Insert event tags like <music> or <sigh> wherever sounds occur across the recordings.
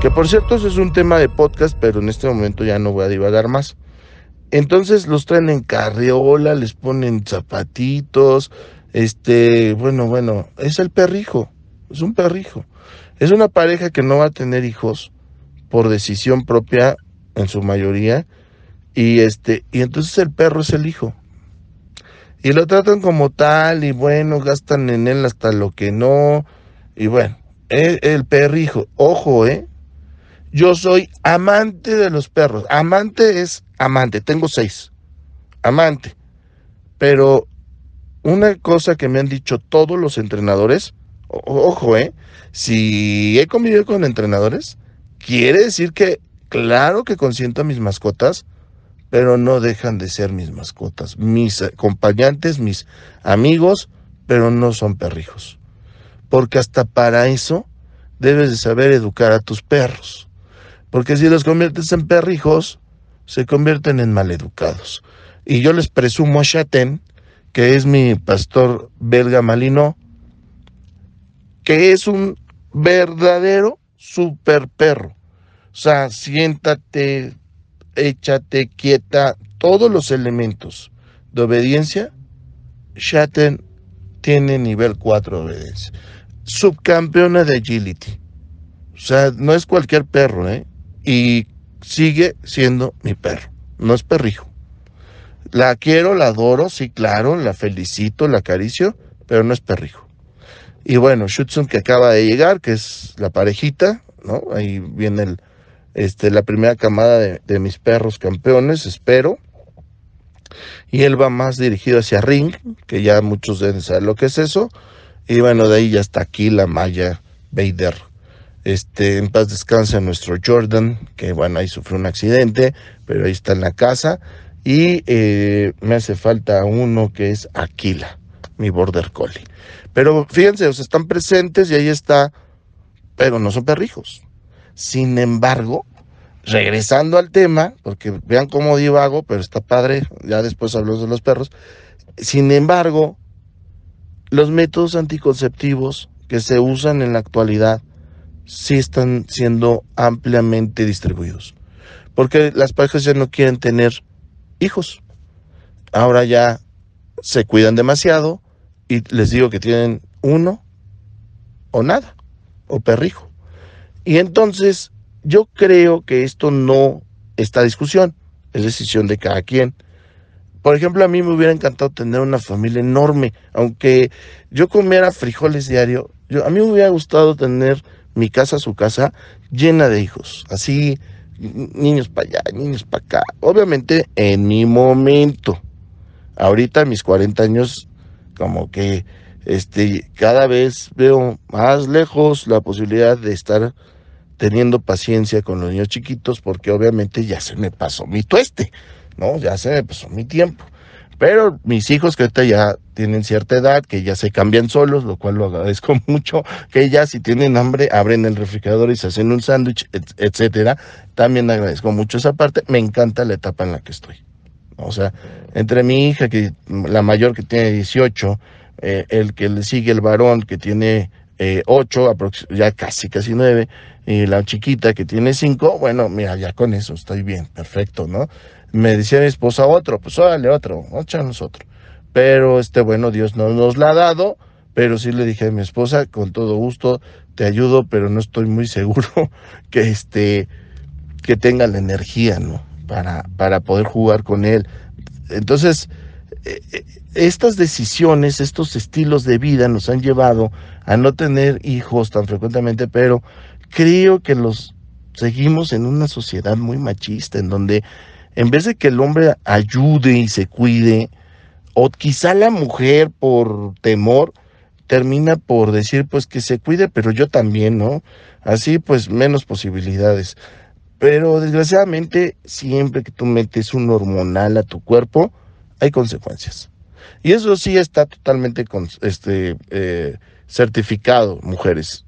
Que por cierto, eso es un tema de podcast, pero en este momento ya no voy a divagar más. Entonces los traen en carriola, les ponen zapatitos, este, bueno, bueno, es el perrijo, es un perrijo. Es una pareja que no va a tener hijos por decisión propia en su mayoría y este y entonces el perro es el hijo. Y lo tratan como tal y bueno, gastan en él hasta lo que no y bueno, el, el perrijo, ojo, ¿eh? Yo soy amante de los perros. Amante es amante. Tengo seis. Amante. Pero una cosa que me han dicho todos los entrenadores, ojo, ¿eh? Si he convivido con entrenadores, quiere decir que, claro que consiento a mis mascotas, pero no dejan de ser mis mascotas. Mis acompañantes, mis amigos, pero no son perrijos. Porque hasta para eso debes de saber educar a tus perros. Porque si los conviertes en perrijos, se convierten en maleducados. Y yo les presumo a Chaten, que es mi pastor belga malino, que es un verdadero super perro. O sea, siéntate, échate quieta, todos los elementos de obediencia, Chaten tiene nivel 4 de obediencia. Subcampeona de agility. O sea, no es cualquier perro, ¿eh? y sigue siendo mi perro, no es perrijo. La quiero, la adoro, sí, claro, la felicito, la acaricio, pero no es perrijo. Y bueno, Shutsun que acaba de llegar, que es la parejita, ¿no? Ahí viene el, este, la primera camada de, de mis perros campeones, espero. Y él va más dirigido hacia Ring, que ya muchos deben saber lo que es eso. Y bueno, de ahí ya está aquí la Maya Vader este, en paz descansa nuestro Jordan, que bueno, ahí sufrió un accidente, pero ahí está en la casa. Y eh, me hace falta uno que es Aquila, mi border collie. Pero fíjense, o están presentes y ahí está, pero no son perrijos. Sin embargo, regresando al tema, porque vean cómo divago, pero está padre, ya después hablamos de los perros. Sin embargo, los métodos anticonceptivos que se usan en la actualidad sí están siendo ampliamente distribuidos. Porque las parejas ya no quieren tener hijos. Ahora ya se cuidan demasiado y les digo que tienen uno o nada, o perrijo. Y entonces yo creo que esto no está discusión, es decisión de cada quien. Por ejemplo, a mí me hubiera encantado tener una familia enorme, aunque yo comiera frijoles diario, yo, a mí me hubiera gustado tener mi casa, su casa, llena de hijos. Así, niños para allá, niños para acá. Obviamente, en mi momento. Ahorita, mis 40 años, como que este, cada vez veo más lejos la posibilidad de estar teniendo paciencia con los niños chiquitos, porque obviamente ya se me pasó mi tueste, ¿no? Ya se pasó mi tiempo. Pero mis hijos que ahorita ya tienen cierta edad, que ya se cambian solos, lo cual lo agradezco <laughs> mucho, que ya si tienen hambre abren el refrigerador y se hacen un sándwich, etcétera. También agradezco mucho esa parte. Me encanta la etapa en la que estoy. O sea, entre mi hija, que la mayor que tiene 18, eh, el que le sigue el varón que tiene eh, 8, ya casi, casi 9, y la chiquita que tiene 5, bueno, mira, ya con eso estoy bien, perfecto, ¿no? Me decía mi esposa otro, pues órale otro, échanos otro. Pero este, bueno, Dios no nos la ha dado, pero sí le dije a mi esposa, con todo gusto, te ayudo, pero no estoy muy seguro <laughs> que este, que tenga la energía, ¿no? Para, para poder jugar con él. Entonces, estas decisiones, estos estilos de vida nos han llevado a no tener hijos tan frecuentemente, pero creo que los seguimos en una sociedad muy machista, en donde en vez de que el hombre ayude y se cuide, o quizá la mujer por temor termina por decir pues que se cuide, pero yo también, ¿no? Así pues menos posibilidades. Pero desgraciadamente siempre que tú metes un hormonal a tu cuerpo, hay consecuencias. Y eso sí está totalmente este, eh, certificado, mujeres.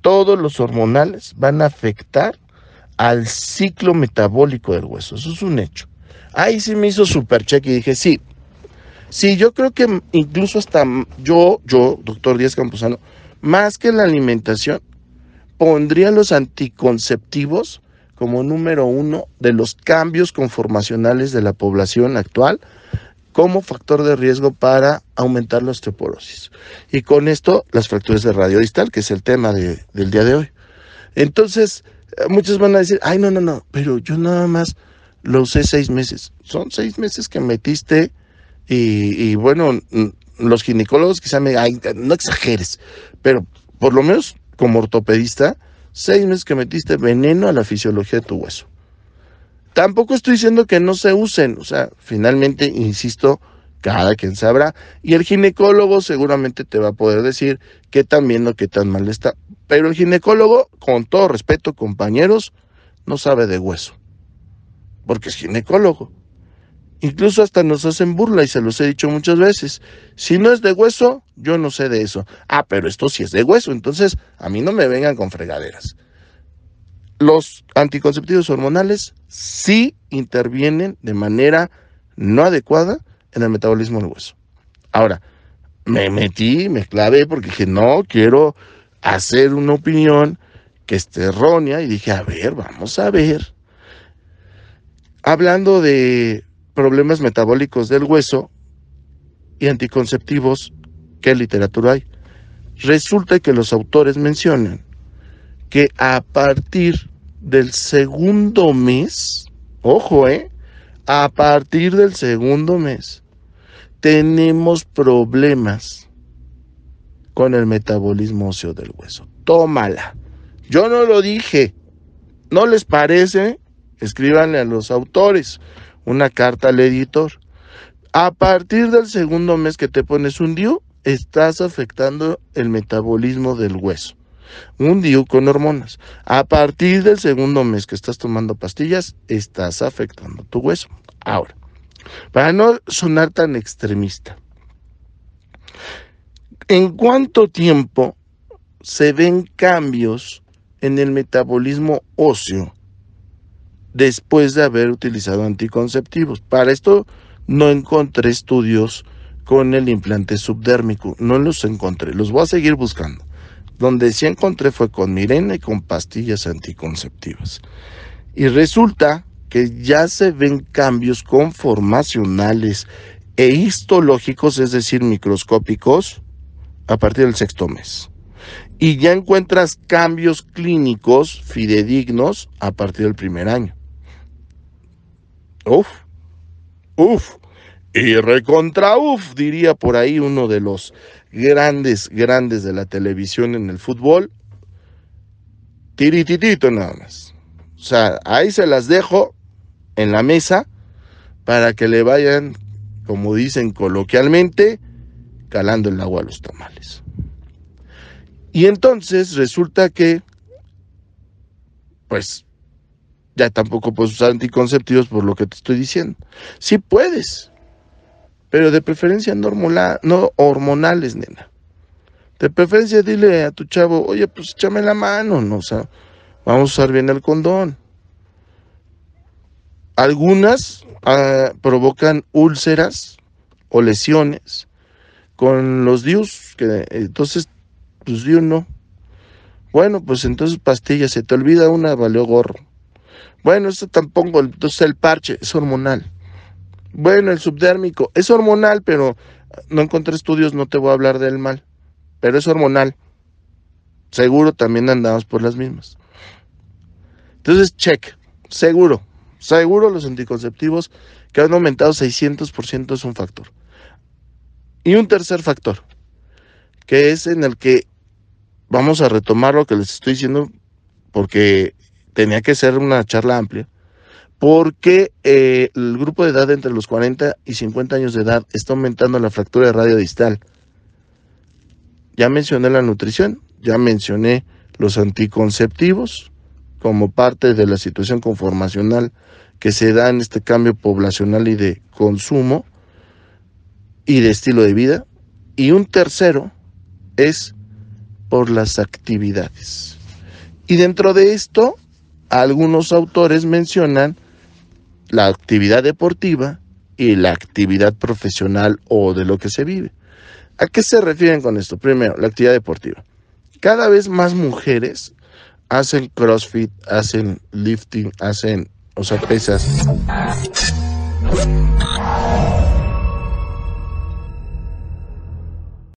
Todos los hormonales van a afectar al ciclo metabólico del hueso. Eso es un hecho. Ahí sí me hizo super check y dije, sí, sí, yo creo que incluso hasta yo, yo, doctor Díaz Camposano, más que la alimentación, pondría los anticonceptivos como número uno de los cambios conformacionales de la población actual como factor de riesgo para aumentar la osteoporosis. Y con esto, las fracturas de radio distal, que es el tema del día de hoy. Entonces, eh, muchos van a decir, ay, no, no, no, pero yo nada más lo usé seis meses. Son seis meses que metiste y, bueno, los ginecólogos quizá me, ay, no exageres, pero por lo menos como ortopedista, seis meses que metiste veneno a la fisiología de tu hueso. Tampoco estoy diciendo que no se usen, o sea, finalmente, insisto, cada quien sabrá. Y el ginecólogo seguramente te va a poder decir qué tan bien o qué tan mal está. Pero el ginecólogo, con todo respeto, compañeros, no sabe de hueso. Porque es ginecólogo. Incluso hasta nos hacen burla y se los he dicho muchas veces. Si no es de hueso, yo no sé de eso. Ah, pero esto sí es de hueso, entonces a mí no me vengan con fregaderas los anticonceptivos hormonales sí intervienen de manera no adecuada en el metabolismo del hueso. Ahora, me metí, me clavé porque dije, no, quiero hacer una opinión que esté errónea y dije, a ver, vamos a ver. Hablando de problemas metabólicos del hueso y anticonceptivos, ¿qué literatura hay? Resulta que los autores mencionan que a partir del segundo mes, ojo, ¿eh? A partir del segundo mes, tenemos problemas con el metabolismo óseo del hueso. Tómala. Yo no lo dije. ¿No les parece? Escríbanle a los autores una carta al editor. A partir del segundo mes que te pones un DIU, estás afectando el metabolismo del hueso un DIU con hormonas. A partir del segundo mes que estás tomando pastillas, estás afectando tu hueso. Ahora, para no sonar tan extremista, ¿en cuánto tiempo se ven cambios en el metabolismo óseo después de haber utilizado anticonceptivos? Para esto no encontré estudios con el implante subdérmico, no los encontré, los voy a seguir buscando. Donde sí encontré fue con Mirena y con pastillas anticonceptivas. Y resulta que ya se ven cambios conformacionales e histológicos, es decir, microscópicos, a partir del sexto mes. Y ya encuentras cambios clínicos fidedignos a partir del primer año. Uf, uf, y recontra uf, diría por ahí uno de los grandes, grandes de la televisión en el fútbol. Tirititito nada más. O sea, ahí se las dejo en la mesa para que le vayan, como dicen coloquialmente, calando el agua a los tamales. Y entonces resulta que, pues, ya tampoco puedes usar anticonceptivos por lo que te estoy diciendo. Sí puedes, pero de preferencia no, no hormonales, nena. De preferencia dile a tu chavo, oye, pues échame la mano, ¿no? O sea, vamos a usar bien el condón. Algunas ah, provocan úlceras o lesiones con los DIUs, que entonces, pues DIU no. Bueno, pues entonces pastillas, se te olvida una, valió gorro. Bueno, esto tampoco, entonces el parche es hormonal. Bueno, el subdérmico es hormonal, pero no encontré estudios, no te voy a hablar del mal, pero es hormonal. Seguro también andamos por las mismas. Entonces, check, seguro, seguro los anticonceptivos que han aumentado 600% es un factor. Y un tercer factor, que es en el que vamos a retomar lo que les estoy diciendo, porque tenía que ser una charla amplia porque eh, el grupo de edad entre los 40 y 50 años de edad está aumentando la fractura de radio distal. Ya mencioné la nutrición, ya mencioné los anticonceptivos como parte de la situación conformacional que se da en este cambio poblacional y de consumo y de estilo de vida. Y un tercero es por las actividades. Y dentro de esto, algunos autores mencionan la actividad deportiva y la actividad profesional o de lo que se vive. ¿A qué se refieren con esto? Primero, la actividad deportiva. cada vez más mujeres hacen CrossFit, hacen lifting, hacen, o sea, pesas.